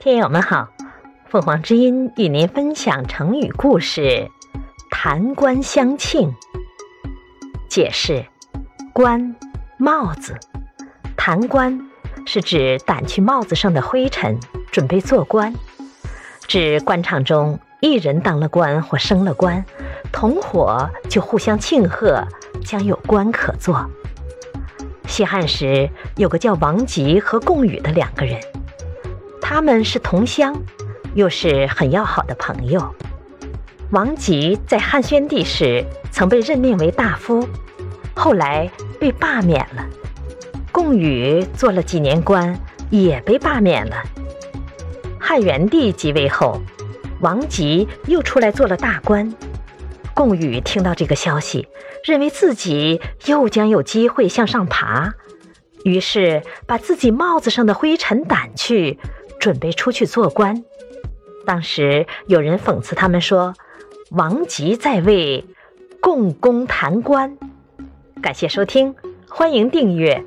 听友们好，凤凰之音与您分享成语故事“弹冠相庆”。解释：冠，帽子。弹冠是指掸去帽子上的灰尘，准备做官。指官场中一人当了官或升了官，同伙就互相庆贺，将有官可做。西汉时，有个叫王吉和贡禹的两个人，他们是同乡，又是很要好的朋友。王吉在汉宣帝时曾被任命为大夫，后来被罢免了；贡禹做了几年官，也被罢免了。汉元帝即位后，王吉又出来做了大官。贡禹听到这个消息。认为自己又将有机会向上爬，于是把自己帽子上的灰尘掸去，准备出去做官。当时有人讽刺他们说：“王吉在位，共工弹官。”感谢收听，欢迎订阅。